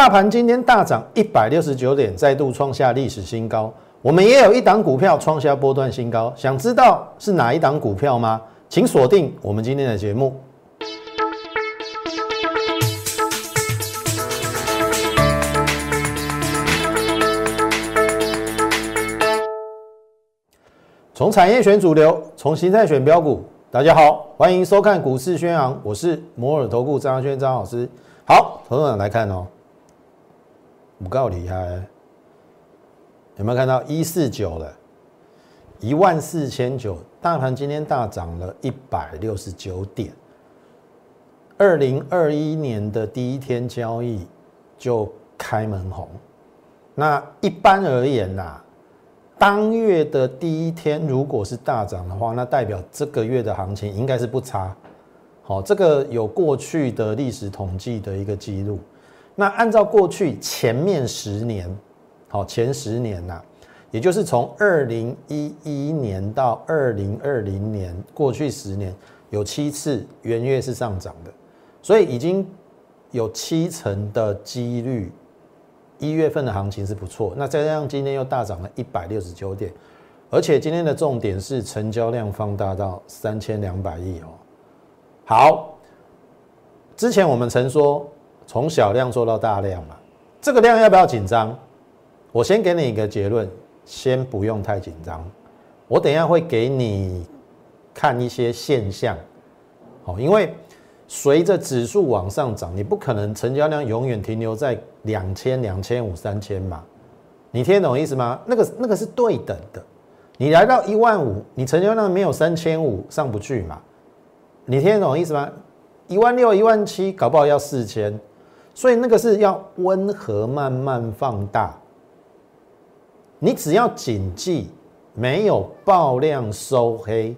大盘今天大涨一百六十九点，再度创下历史新高。我们也有一档股票创下波段新高，想知道是哪一档股票吗？请锁定我们今天的节目。从产业选主流，从形态选标股。大家好，欢迎收看股市宣扬，我是摩尔投顾张轩张老师。好，投资者来看哦，不够厉害，有没有看到一四九了？一万四千九，大盘今天大涨了一百六十九点。二零二一年的第一天交易就开门红，那一般而言呐。当月的第一天，如果是大涨的话，那代表这个月的行情应该是不差。好，这个有过去的历史统计的一个记录。那按照过去前面十年，好前十年呐，也就是从二零一一年到二零二零年，过去十年有七次元月是上涨的，所以已经有七成的几率。一月份的行情是不错，那再加上今天又大涨了一百六十九点，而且今天的重点是成交量放大到三千两百亿哦。好，之前我们曾说从小量做到大量嘛，这个量要不要紧张？我先给你一个结论，先不用太紧张。我等一下会给你看一些现象，好，因为。随着指数往上涨，你不可能成交量永远停留在两千、两千五、三千嘛？你听得懂意思吗？那个那个是对等的。你来到一万五，你成交量没有三千五上不去嘛？你听得懂意思吗？一万六、一万七，搞不好要四千，所以那个是要温和慢慢放大。你只要谨记，没有爆量收黑，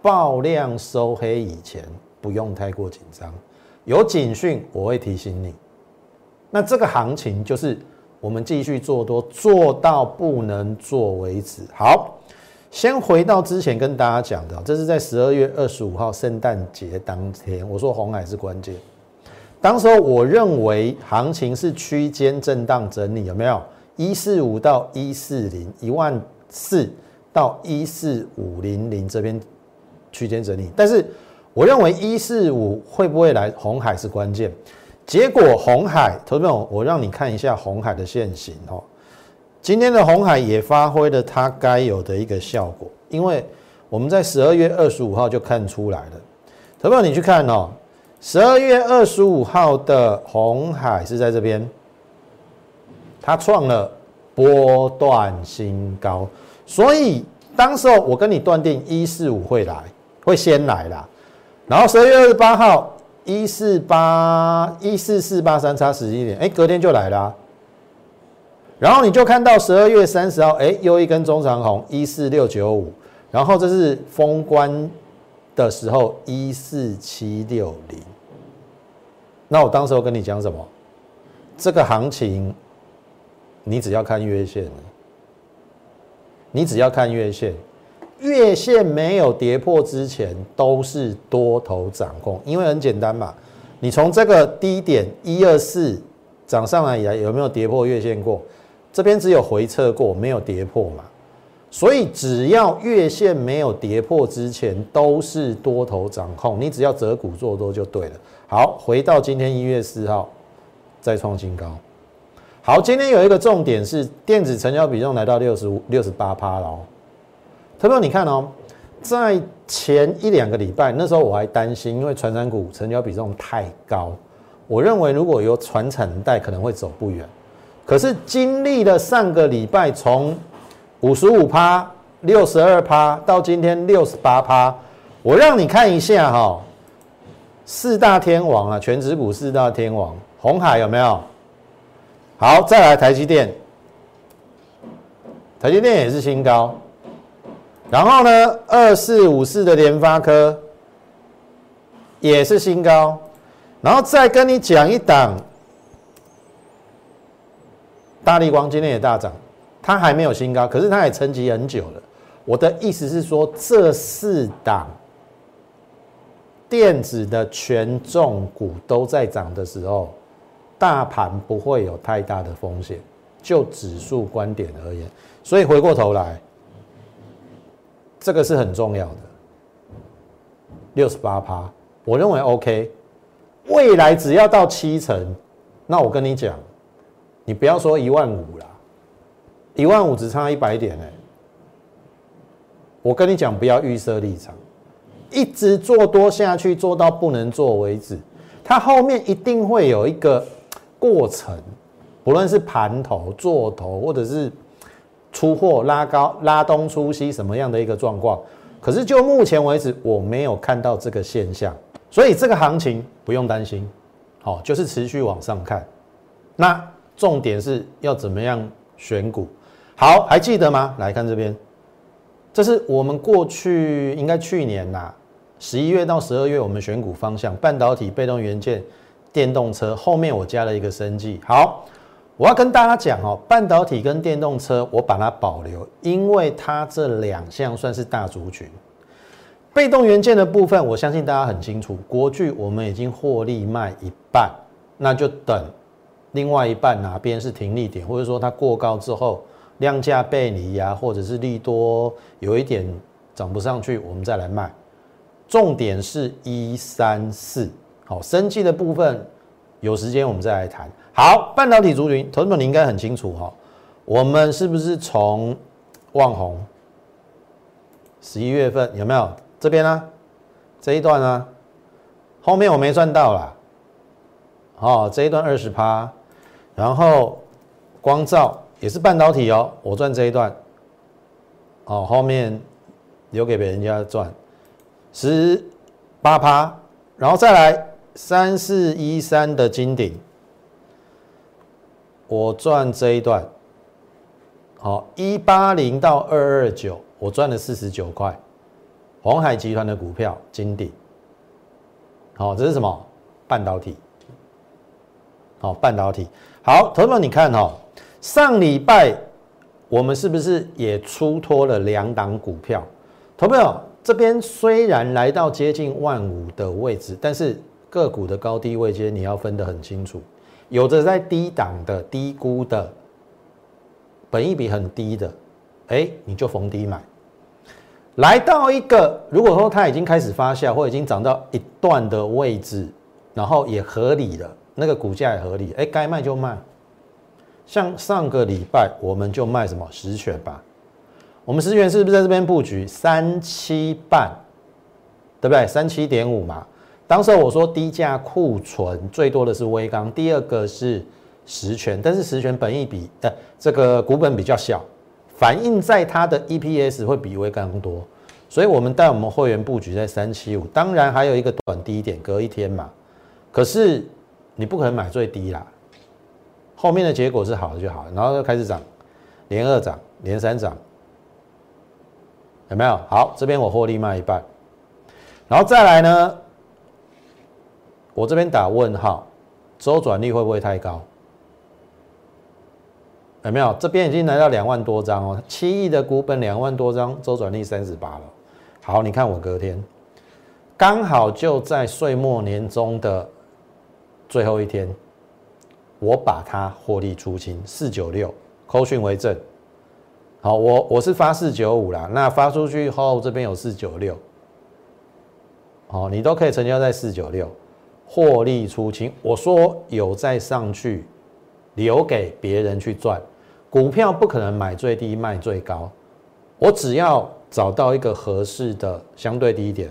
爆量收黑以前。不用太过紧张，有警讯我会提醒你。那这个行情就是我们继续做多，做到不能做为止。好，先回到之前跟大家讲的，这是在十二月二十五号圣诞节当天，我说红海是关键。当时候我认为行情是区间震荡整理，有没有？一四五到一四零，一万四到一四五零零这边区间整理，但是。我认为一四五会不会来红海是关键，结果红海，投资友，我让你看一下红海的现形哦。今天的红海也发挥了它该有的一个效果，因为我们在十二月二十五号就看出来了。投资友，你去看哦，十二月二十五号的红海是在这边，它创了波段新高，所以当时候我跟你断定一四五会来，会先来啦。然后十二月二十八号一四八一四四八三差十一点，哎，隔天就来啦。然后你就看到十二月三十号，哎，又一根中长红一四六九五，然后这是封关的时候一四七六零。那我当时候跟你讲什么？这个行情，你只要看月线，你只要看月线。月线没有跌破之前，都是多头掌控，因为很简单嘛，你从这个低点一二四涨上来以来，有没有跌破月线过？这边只有回撤过，没有跌破嘛。所以只要月线没有跌破之前，都是多头掌控，你只要择股做多就对了。好，回到今天一月四号，再创新高。好，今天有一个重点是电子成交比重来到六十五、六十八趴了哦。特别你看哦，在前一两个礼拜，那时候我还担心，因为传产股成交比重太高，我认为如果有传产带可能会走不远。可是经历了上个礼拜从五十五趴、六十二趴到今天六十八趴，我让你看一下哈，四大天王啊，全指股四大天王，红海有没有？好，再来台积电，台积电也是新高。然后呢，二四五四的联发科也是新高，然后再跟你讲一档，大力光今天也大涨，它还没有新高，可是它也沉寂很久了。我的意思是说，这四档电子的权重股都在涨的时候，大盘不会有太大的风险，就指数观点而言，所以回过头来，这个是很重要的。六十八趴，我认为 OK。未来只要到七成，那我跟你讲，你不要说一万五啦，一万五只差一百点哎。我跟你讲，不要预设立场，一直做多下去，做到不能做为止。它后面一定会有一个过程，不论是盘头、做头，或者是出货拉高、拉东出西什么样的一个状况。可是就目前为止，我没有看到这个现象，所以这个行情不用担心，好，就是持续往上看。那重点是要怎么样选股？好，还记得吗？来看这边，这是我们过去应该去年呐。十一月到十二月，我们选股方向：半导体、被动元件、电动车。后面我加了一个生技。好，我要跟大家讲哦，半导体跟电动车，我把它保留，因为它这两项算是大族群。被动元件的部分，我相信大家很清楚，国巨我们已经获利卖一半，那就等另外一半哪边是停利点，或者说它过高之后量价背离呀，或者是利多有一点涨不上去，我们再来卖。重点是一三四，好，生计的部分有时间我们再来谈。好，半导体族群，投资者你应该很清楚哈，我们是不是从旺宏十一月份有没有这边呢？这一段呢，后面我没赚到啦。哦，这一段二十趴，然后光照也是半导体哦，我赚这一段，哦，后面留给别人家赚。十八趴，然后再来三四一三的金顶，我赚这一段，好一八零到二二九，我赚了四十九块。黄海集团的股票金顶，好，这是什么？半导体，好，半导体，好，投资你看哦，上礼拜我们是不是也出脱了两档股票？投票。这边虽然来到接近万五的位置，但是个股的高低位阶你要分得很清楚。有的在低档的、低估的，本益比很低的，哎，你就逢低买。来到一个，如果说它已经开始发酵，或已经涨到一段的位置，然后也合理了，那个股价也合理，哎，该卖就卖。像上个礼拜我们就卖什么十全吧。我们十元是不是在这边布局三七半，对不对？三七点五嘛。当时我说低价库存最多的是微钢，第二个是十全，但是十全本益比呃这个股本比较小，反映在它的 EPS 会比微钢多，所以我们带我们会员布局在三七五。当然还有一个短低点，隔一天嘛。可是你不可能买最低啦，后面的结果是好的就好，然后就开始涨，连二涨，连三涨。有没有？好，这边我获利卖一半，然后再来呢？我这边打问号，周转率会不会太高？有没有？这边已经来到两万多张哦，七亿的股本，两万多张，周转率三十八了。好，你看我隔天刚好就在岁末年终的最后一天，我把它获利出清四九六，扣讯为证。好，我我是发四九五啦，那发出去后这边有四九六，好，你都可以成交在四九六，获利出清。我说有再上去，留给别人去赚，股票不可能买最低卖最高，我只要找到一个合适的相对低点，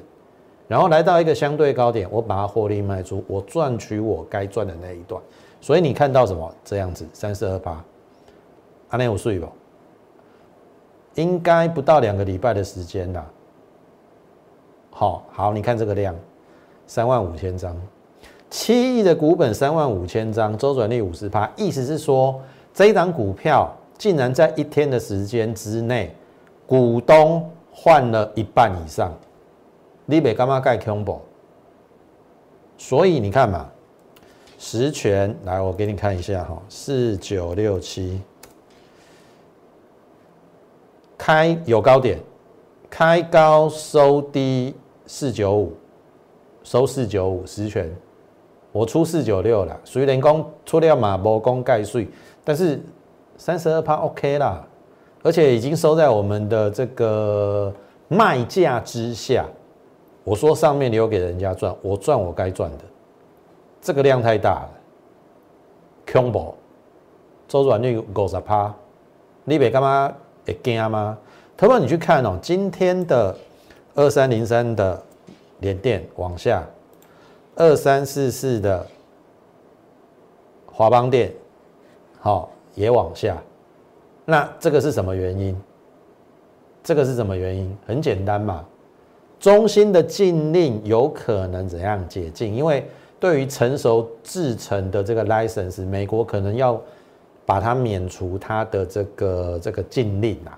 然后来到一个相对高点，我把它获利卖出，我赚取我该赚的那一段。所以你看到什么这样子，三四二八，阿内有睡不？应该不到两个礼拜的时间啦。好好，你看这个量，三万五千张，七亿的股本，三万五千张，周转率五十趴，意思是说，这一档股票竟然在一天的时间之内，股东换了一半以上，你别干嘛盖 comb？所以你看嘛，实权来，我给你看一下哈，四九六七。开有高点，开高收低四九五，收四九五十权，我出四九六了，虽然讲出了马无公盖税，但是三十二趴 OK 啦，而且已经收在我们的这个卖价之下。我说上面留给人家赚，我赚我该赚的，这个量太大了。恐怖周转率五十趴，你别干嘛会惊吗？特别你去看哦，今天的二三零三的连电往下，二三四四的华邦电，好也往下，那这个是什么原因？这个是什么原因？很简单嘛。中心的禁令有可能怎样解禁？因为对于成熟制成的这个 license，美国可能要把它免除它的这个这个禁令啊。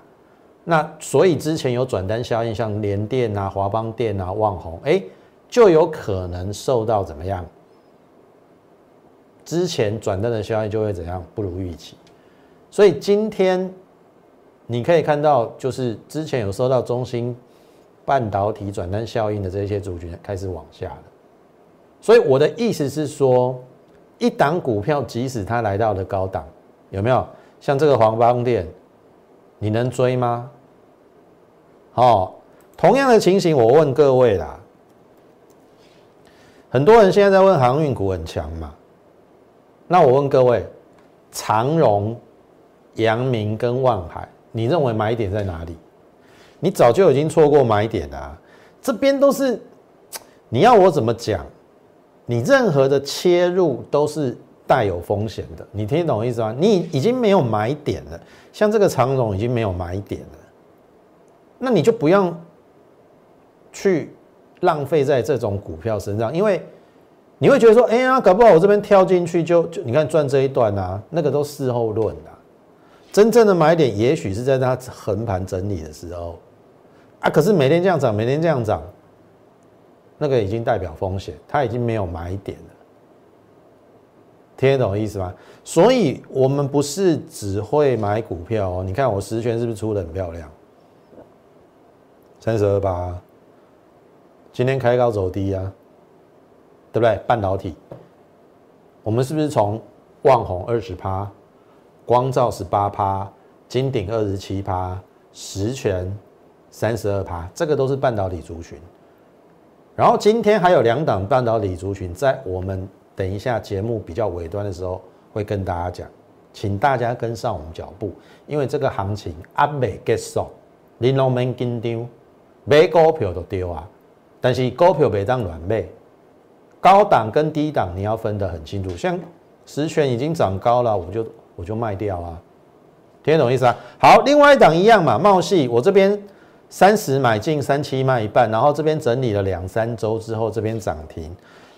那所以之前有转单效应，像联电啊、华邦电啊、旺宏，哎，就有可能受到怎么样？之前转单的效应就会怎样不如预期。所以今天你可以看到，就是之前有收到中心。半导体转单效应的这些族群开始往下了，所以我的意思是说，一档股票即使它来到了高档，有没有像这个黄邦店，你能追吗？好，同样的情形，我问各位啦，很多人现在在问航运股很强嘛，那我问各位，长荣、阳明跟万海，你认为买点在哪里？你早就已经错过买点了，这边都是你要我怎么讲？你任何的切入都是带有风险的，你听懂意思吗？你已经没有买点了，像这个长荣已经没有买点了，那你就不要去浪费在这种股票身上，因为你会觉得说，哎呀，搞不好我这边跳进去就就你看赚这一段啊，那个都事后论的，真正的买点也许是在它横盘整理的时候。啊！可是每天这样涨，每天这样涨，那个已经代表风险，它已经没有买点了。听得懂意思吗？所以我们不是只会买股票哦。你看我十全是不是出的很漂亮？三十二八，今天开高走低啊，对不对？半导体，我们是不是从旺宏二十趴，光照十八趴，金鼎二十七趴，十全。三十二趴，这个都是半导体族群。然后今天还有两档半导体族群，在我们等一下节目比较尾端的时候会跟大家讲，请大家跟上我们脚步，因为这个行情阿未结束，你拢免紧张，买股票都丢啊。但是股票别当乱买，高档跟低档你要分得很清楚。像实权已经涨高了，我就我就卖掉啊，听得懂意思啊？好，另外一档一样嘛，茂系我这边。三十买进，三七卖一半，然后这边整理了两三周之后，这边涨停，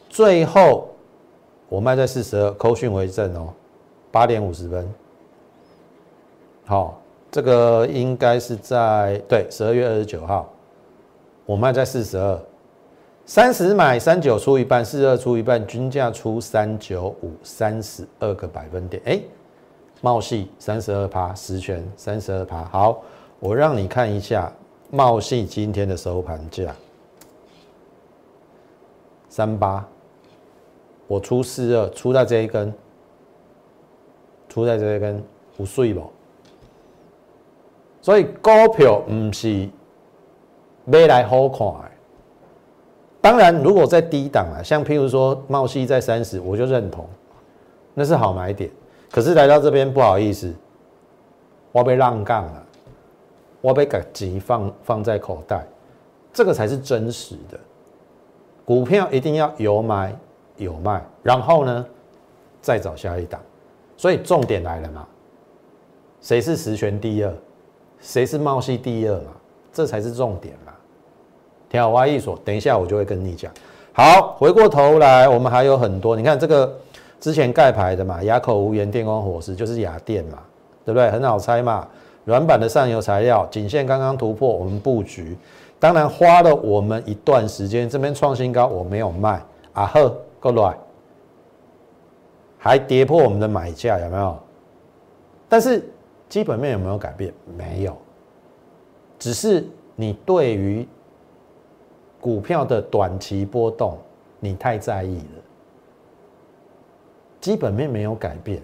最后我卖在四十二，扣讯为证哦，八点五十分。好，这个应该是在对十二月二十九号，我卖在四十二，三十买三九出一半，四二出一半，均价出三九五，三十二个百分点。哎，茂系三十二趴，十全三十二趴。好，我让你看一下。茂系今天的收盘价三八，我出四二，出在这一根，出在这一根有水不？所以股票唔是买来好看。当然，如果在低档啊，像譬如说茂系在三十，我就认同，那是好买点。可是来到这边不好意思，我被浪杠了。我被给钱放放在口袋，这个才是真实的。股票一定要有买有卖，然后呢，再找下一档。所以重点来了嘛，谁是实权第二，谁是茂系第二嘛，这才是重点嘛。听好，挖一所，等一下我就会跟你讲。好，回过头来，我们还有很多，你看这个之前盖牌的嘛，哑口无言电光火石就是雅电嘛，对不对？很好猜嘛。软板的上游材料，颈线刚刚突破，我们布局，当然花了我们一段时间，这边创新高，我没有卖，啊呵，够来，还跌破我们的买价，有没有？但是基本面有没有改变？没有，只是你对于股票的短期波动，你太在意了，基本面没有改变，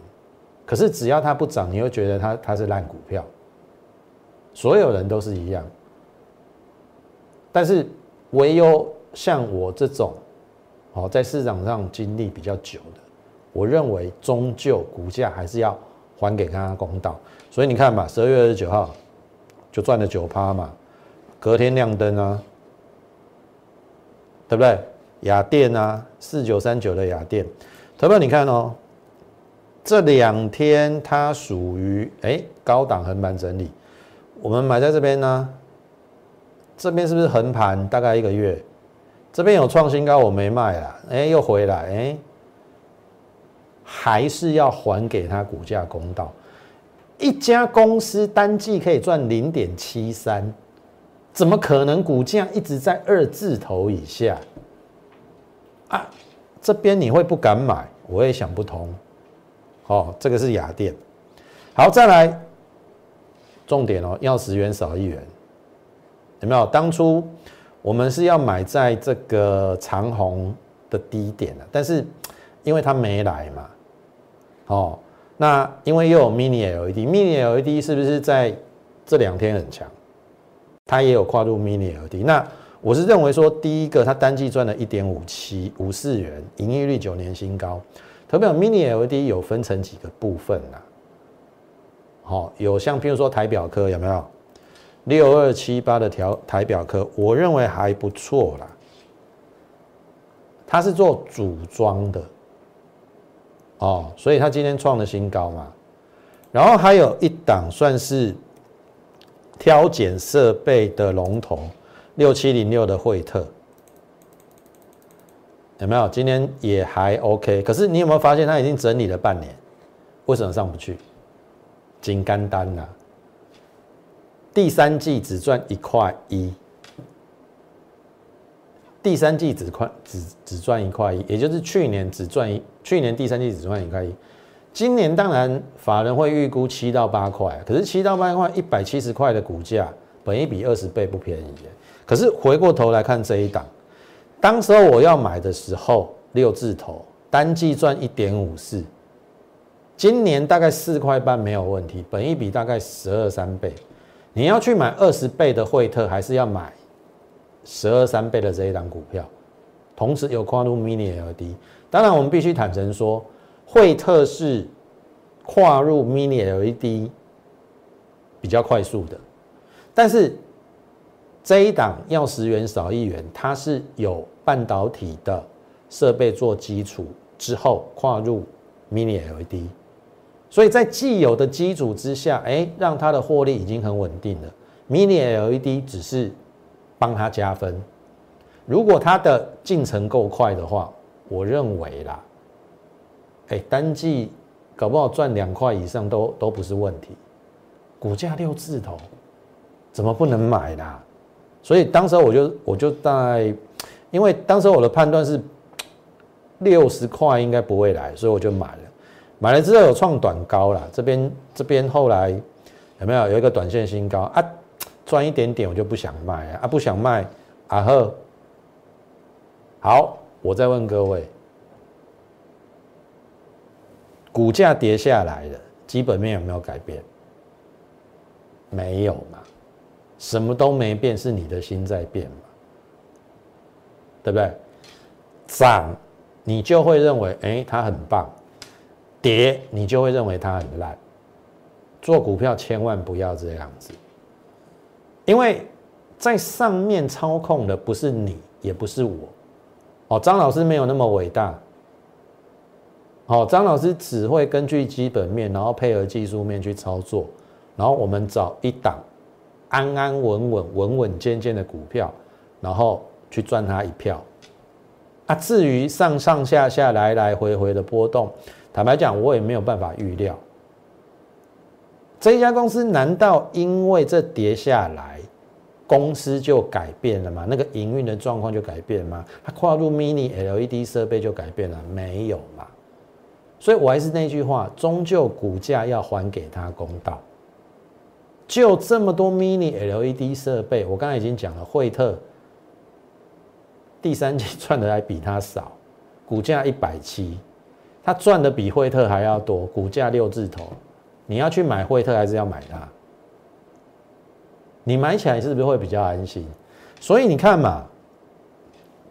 可是只要它不涨，你又觉得它它是烂股票。所有人都是一样，但是唯有像我这种，哦，在市场上经历比较久的，我认为终究股价还是要还给他公道。所以你看吧，十二月二十九号就赚了九趴嘛，隔天亮灯啊，对不对？雅电啊，四九三九的雅电，特别你看哦，这两天它属于哎高档横盘整理。我们买在这边呢，这边是不是横盘大概一个月？这边有创新高，我没卖了，哎，又回来，哎，还是要还给他股价公道。一家公司单季可以赚零点七三，怎么可能股价一直在二字头以下？啊，这边你会不敢买，我也想不通。哦，这个是雅电，好，再来。重点哦，要十元少一元，有没有？当初我们是要买在这个长虹的低点的，但是因为它没来嘛，哦，那因为又有 mini LED，mini LED 是不是在这两天很强？它也有跨入 mini LED。那我是认为说，第一个它单季赚了一点五七五四元，盈利率九年新高。特别 mini LED 有分成几个部分呐？好，有像譬如说台表科有没有六二七八的条台表科，我认为还不错啦。它是做组装的，哦，所以它今天创了新高嘛。然后还有一档算是挑拣设备的龙头，六七零六的惠特，有没有？今天也还 OK，可是你有没有发现它已经整理了半年，为什么上不去？金干单呐，第三季只赚一块一，第三季只块只只赚一块一，也就是去年只赚一，去年第三季只赚一块一，今年当然法人会预估七到八块，可是七到八块一百七十块的股价，本一比二十倍不便宜。可是回过头来看这一档，当时候我要买的时候六字头，单季赚一点五四。今年大概四块半没有问题，本一比大概十二三倍。你要去买二十倍的惠特，还是要买十二三倍的这一档股票？同时有跨入 Mini LED，当然我们必须坦诚说，惠特是跨入 Mini LED 比较快速的，但是这一档要十元少一元，它是有半导体的设备做基础之后跨入 Mini LED。所以在既有的基础之下，哎，让它的获利已经很稳定了。Mini LED 只是帮它加分。如果它的进程够快的话，我认为啦，哎，单季搞不好赚两块以上都都不是问题。股价六字头，怎么不能买啦？所以当时我就我就在，因为当时我的判断是六十块应该不会来，所以我就买了。买了之后有创短高了，这边这边后来有没有有一个短线新高啊？赚一点点我就不想卖啊，不想卖啊呵。好，我再问各位，股价跌下来了，基本面有没有改变？没有嘛，什么都没变，是你的心在变嘛，对不对？涨你就会认为哎，它很棒。跌，你就会认为它很烂。做股票千万不要这样子，因为在上面操控的不是你，也不是我。哦，张老师没有那么伟大。好，张老师只会根据基本面，然后配合技术面去操作，然后我们找一档安安稳稳、稳稳健健的股票，然后去赚它一票。啊，至于上上下下、来来回回的波动。坦白讲，我也没有办法预料，这一家公司难道因为这跌下来，公司就改变了吗？那个营运的状况就改变吗？它跨入 Mini LED 设备就改变了？没有嘛？所以我还是那句话，终究股价要还给他公道。就这么多 Mini LED 设备，我刚才已经讲了，惠特第三季赚的还比它少，股价一百七。他赚的比惠特还要多，股价六字头，你要去买惠特还是要买它？你买起来是不是会比较安心？所以你看嘛，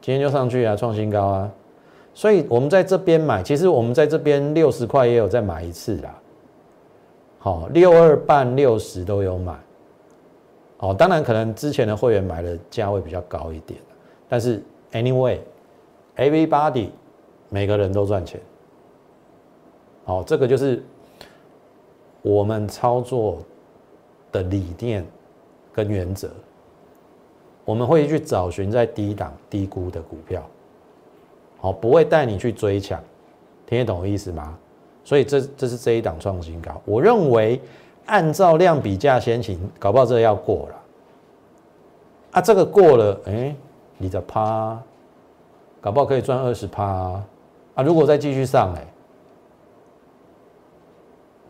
今天就上去啊，创新高啊。所以我们在这边买，其实我们在这边六十块也有再买一次啦。好，六二半、六十都有买。哦，当然可能之前的会员买的价位比较高一点，但是 anyway，everybody 每个人都赚钱。好，这个就是我们操作的理念。跟原则，我们会去找寻在低档低估的股票，好，不会带你去追抢，听得懂我意思吗？所以这这是这一档创新高，我认为按照量比价先行，搞不好这个要过了，啊，这个过了，哎，你的趴，搞不好可以赚二十趴啊，如果再继续上，哎，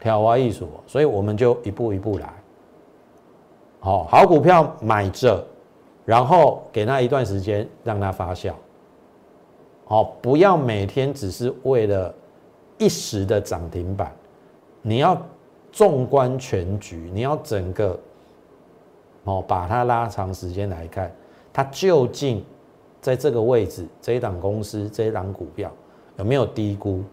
挑花艺术，所以我们就一步一步来。好好股票买着，然后给它一段时间让它发酵。好，不要每天只是为了一时的涨停板，你要纵观全局，你要整个哦把它拉长时间来看，它究竟在这个位置，这一档公司这一档股票有没有低估，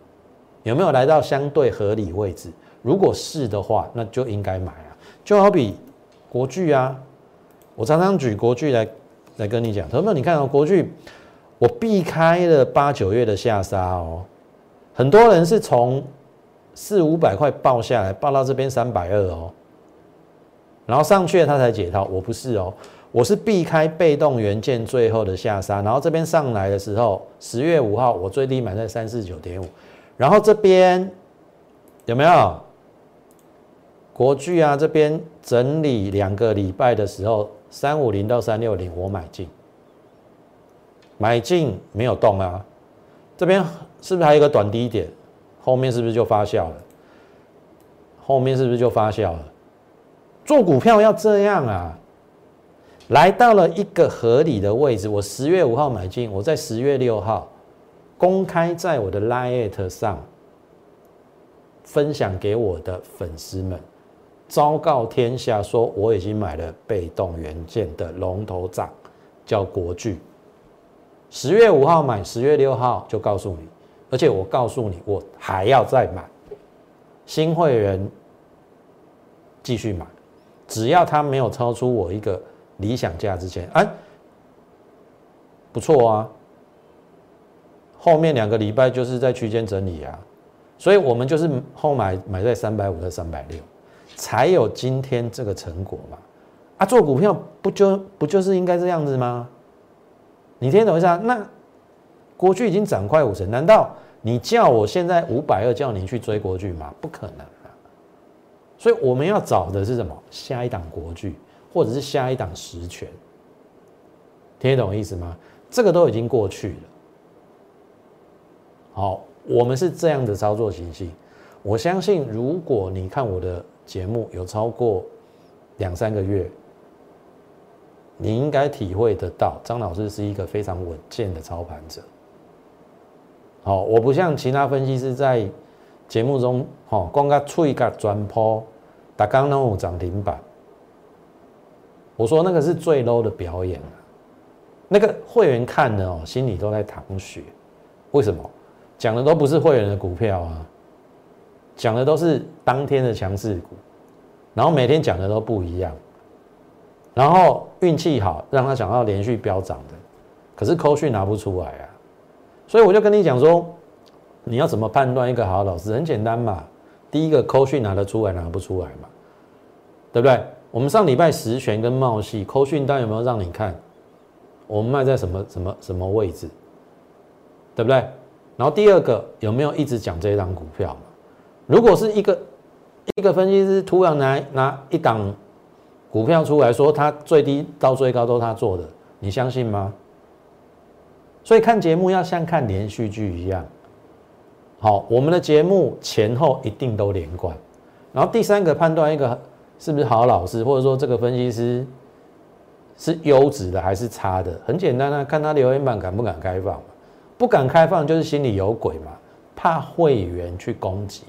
有没有来到相对合理位置？如果是的话，那就应该买啊，就好比。国巨啊，我常常举国巨来来跟你讲，朋友们，你看哦，国巨，我避开了八九月的下杀哦，很多人是从四五百块报下来，报到这边三百二哦，然后上去了他才解套，我不是哦，我是避开被动元件最后的下杀，然后这边上来的时候，十月五号我最低买在三四九点五，然后这边有没有？国巨啊，这边整理两个礼拜的时候，三五零到三六零，我买进，买进没有动啊。这边是不是还有一个短低点？后面是不是就发酵了？后面是不是就发酵了？做股票要这样啊！来到了一个合理的位置，我十月五号买进，我在十月六号公开在我的 Line 上分享给我的粉丝们。昭告天下，说我已经买了被动元件的龙头涨，叫国巨。十月五号买，十月六号就告诉你，而且我告诉你，我还要再买。新会员继续买，只要他没有超出我一个理想价之前，哎，不错啊。后面两个礼拜就是在区间整理啊，所以我们就是后买买在三百五到三百六。才有今天这个成果嘛？啊，做股票不就不就是应该这样子吗？你听懂意思啊？那国巨已经涨快五成，难道你叫我现在五百二叫你去追国巨吗？不可能啊！所以我们要找的是什么？下一档国巨，或者是下一档实权，听得懂意思吗？这个都已经过去了。好，我们是这样的操作情形。我相信，如果你看我的。节目有超过两三个月，你应该体会得到，张老师是一个非常稳健的操盘者。好，我不像其他分析师在节目中，哈，光个吹个转坡，打刚那种涨停板。我说那个是最 low 的表演那个会员看的哦，心里都在淌血。为什么？讲的都不是会员的股票啊。讲的都是当天的强势股，然后每天讲的都不一样，然后运气好让他讲到连续飙涨的，可是扣讯拿不出来啊，所以我就跟你讲说，你要怎么判断一个好老师？很简单嘛，第一个扣讯拿得出来拿不出来嘛，对不对？我们上礼拜实权跟茂系扣讯单有没有让你看？我们卖在什么什么什么位置，对不对？然后第二个有没有一直讲这一张股票？如果是一个一个分析师突然拿拿一档股票出来说，他最低到最高都他做的，你相信吗？所以看节目要像看连续剧一样。好，我们的节目前后一定都连贯。然后第三个判断一个是不是好老师，或者说这个分析师是优质的还是差的，很简单啊，看他留言板敢不敢开放不敢开放就是心里有鬼嘛。怕会员去攻击，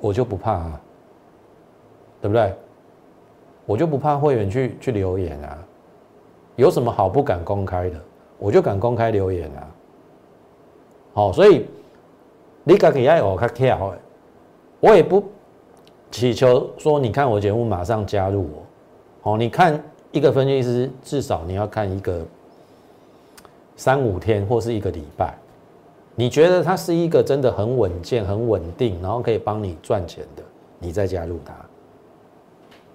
我就不怕啊，对不对？我就不怕会员去去留言啊，有什么好不敢公开的？我就敢公开留言啊。好，所以你敢给爱我卡跳，我也不祈求说你看我节目马上加入我。哦，你看一个分析师至少你要看一个三五天或是一个礼拜，你觉得他是一个真的很稳健、很稳定，然后可以帮你赚钱的，你再加入他。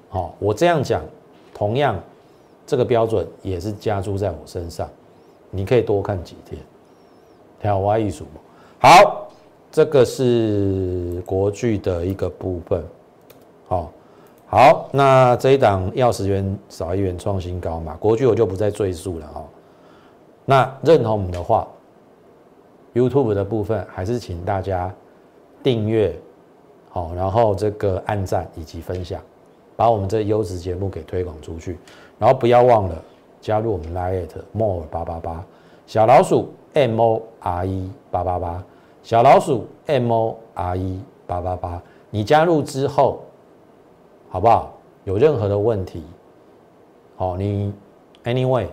好，我这样讲，同样这个标准也是加注在我身上，你可以多看几天。调蛙艺术，好，这个是国剧的一个部分。好，好，那这一档要十元少一元创新高嘛？国剧我就不再赘述了哈。那认同我们的话，YouTube 的部分还是请大家订阅，好，然后这个按赞以及分享，把我们这优质节目给推广出去。然后不要忘了加入我们 Lite More 八八八小老鼠。M O R E 八八八小老鼠 M O R E 八八八，你加入之后，好不好？有任何的问题，好，你 Anyway，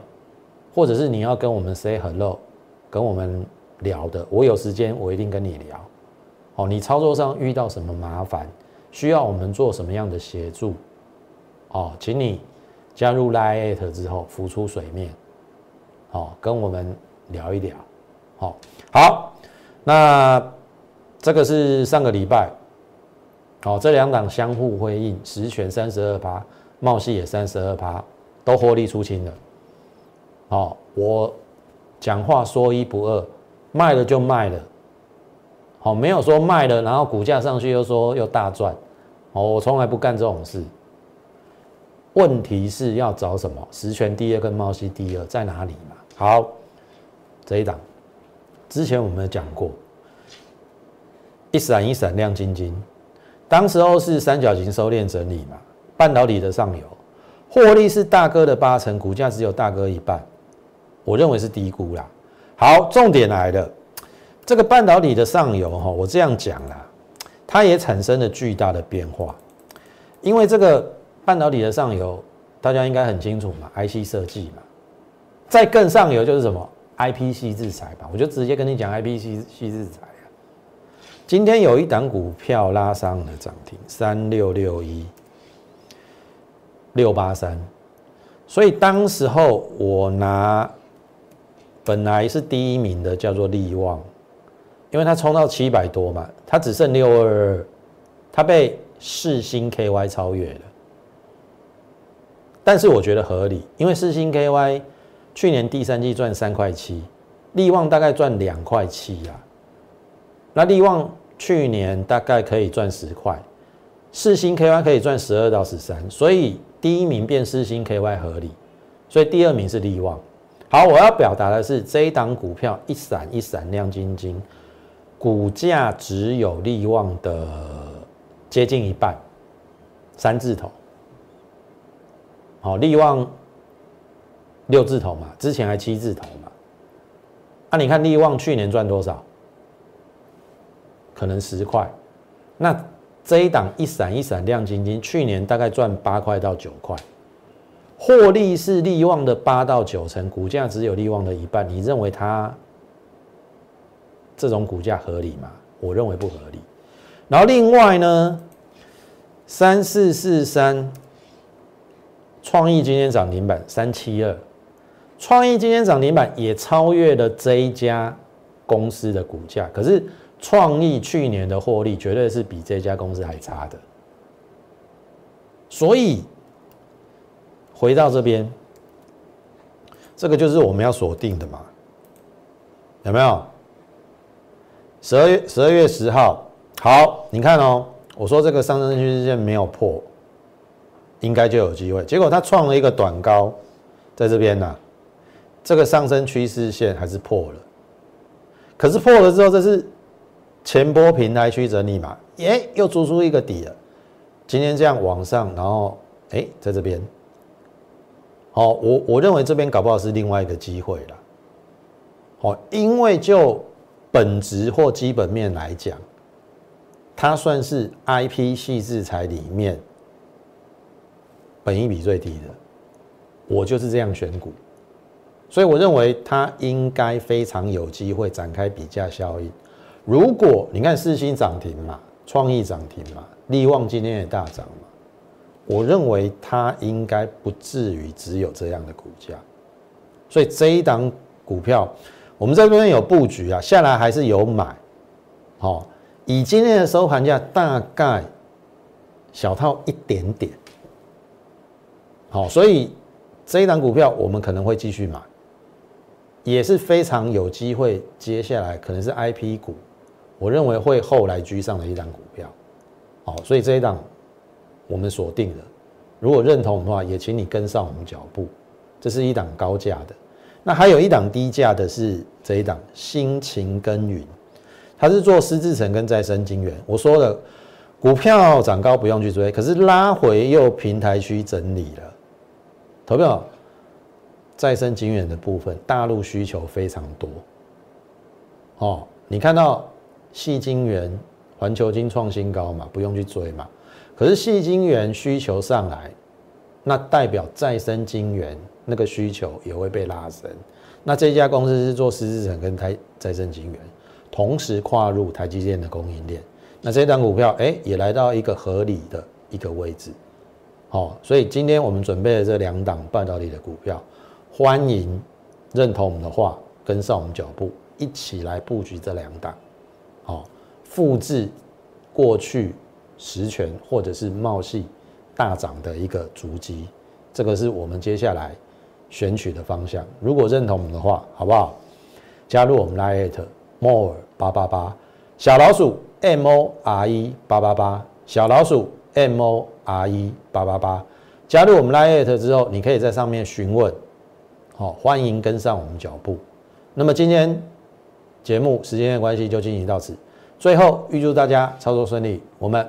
或者是你要跟我们 Say Hello，跟我们聊的，我有时间我一定跟你聊。好，你操作上遇到什么麻烦，需要我们做什么样的协助？哦，请你加入 Lite 之后浮出水面，好，跟我们聊一聊。好，好，那这个是上个礼拜，好，这两档相互辉映，实权三十二趴，茂系也三十二趴，都获利出清了。好，我讲话说一不二，卖了就卖了，好，没有说卖了，然后股价上去又说又大赚，哦，我从来不干这种事。问题是要找什么？实权第二跟茂系第二在哪里嘛？好，这一档。之前我们讲过，一闪一闪亮晶晶，当时候是三角形收敛整理嘛，半导体的上游获利是大哥的八成，股价只有大哥一半，我认为是低估啦。好，重点来了，这个半导体的上游哈，我这样讲啦，它也产生了巨大的变化，因为这个半导体的上游，大家应该很清楚嘛，IC 设计嘛，在更上游就是什么？I P C 制裁吧，我就直接跟你讲 I P C C 制裁啊。今天有一档股票拉上了涨停，三六六一六八三，所以当时候我拿本来是第一名的叫做利旺，因为它冲到七百多嘛，它只剩六二二，它被世星 K Y 超越了，但是我觉得合理，因为世星 K Y。去年第三季赚三块七，利旺大概赚两块七呀。那利旺去年大概可以赚十块，四星 KY 可以赚十二到十三，所以第一名变四星 KY 合理，所以第二名是利旺。好，我要表达的是这一档股票一闪一闪亮晶晶，股价只有利旺的接近一半，三字头。好，利旺。六字头嘛，之前还七字头嘛。那你看利旺去年赚多少？可能十块。那这一档一闪一闪亮晶晶，去年大概赚八块到九块，获利是利旺的八到九成，股价只有利旺的一半。你认为它这种股价合理吗？我认为不合理。然后另外呢，三四四三创意今天涨停板三七二。创意今天涨停板也超越了这一家公司的股价，可是创意去年的获利绝对是比这家公司还差的。所以回到这边，这个就是我们要锁定的嘛？有没有？十二月十二月十号，好，你看哦，我说这个上升趋势线没有破，应该就有机会。结果它创了一个短高，在这边呢。这个上升趋势线还是破了，可是破了之后，这是前波平台区整理嘛？耶，又做出一个底了。今天这样往上，然后哎，在这边，好，我我认为这边搞不好是另外一个机会了。好，因为就本质或基本面来讲，它算是 I P 系制裁里面本益比最低的。我就是这样选股，所以我认为它应该非常有机会展开比价效应。如果你看四星涨停嘛，创意涨停嘛，利旺今天也大涨，我认为它应该不至于只有这样的股价。所以这一档股票，我们这边有布局啊，下来还是有买。好，以今天的收盘价大概小套一点点。好，所以。这一档股票我们可能会继续买，也是非常有机会。接下来可能是 I P 股，我认为会后来居上的一档股票。好，所以这一档我们锁定了。如果认同的话，也请你跟上我们脚步。这是一档高价的，那还有一档低价的是这一档辛勤耕耘，它是做狮子城跟再生金源。我说了，股票涨高不用去追，可是拉回又平台区整理了。投票再生晶圆的部分，大陆需求非常多。哦，你看到细晶圆、环球晶创新高嘛，不用去追嘛。可是细晶圆需求上来，那代表再生晶圆那个需求也会被拉升。那这家公司是做十字层跟台再生晶圆，同时跨入台积电的供应链。那这档股票，哎，也来到一个合理的一个位置。好，所以今天我们准备的这两档半导体的股票，欢迎认同我们的话，跟上我们脚步，一起来布局这两档。好，复制过去实权或者是茂系大涨的一个足迹，这个是我们接下来选取的方向。如果认同我们的话，好不好？加入我们 Lite More 八八八小老鼠 M O R E 八八八小老鼠。M O R E 八八八，加入我们 Lite 之后，你可以在上面询问，好，欢迎跟上我们脚步。那么今天节目时间的关系就进行到此，最后预祝大家操作顺利，我们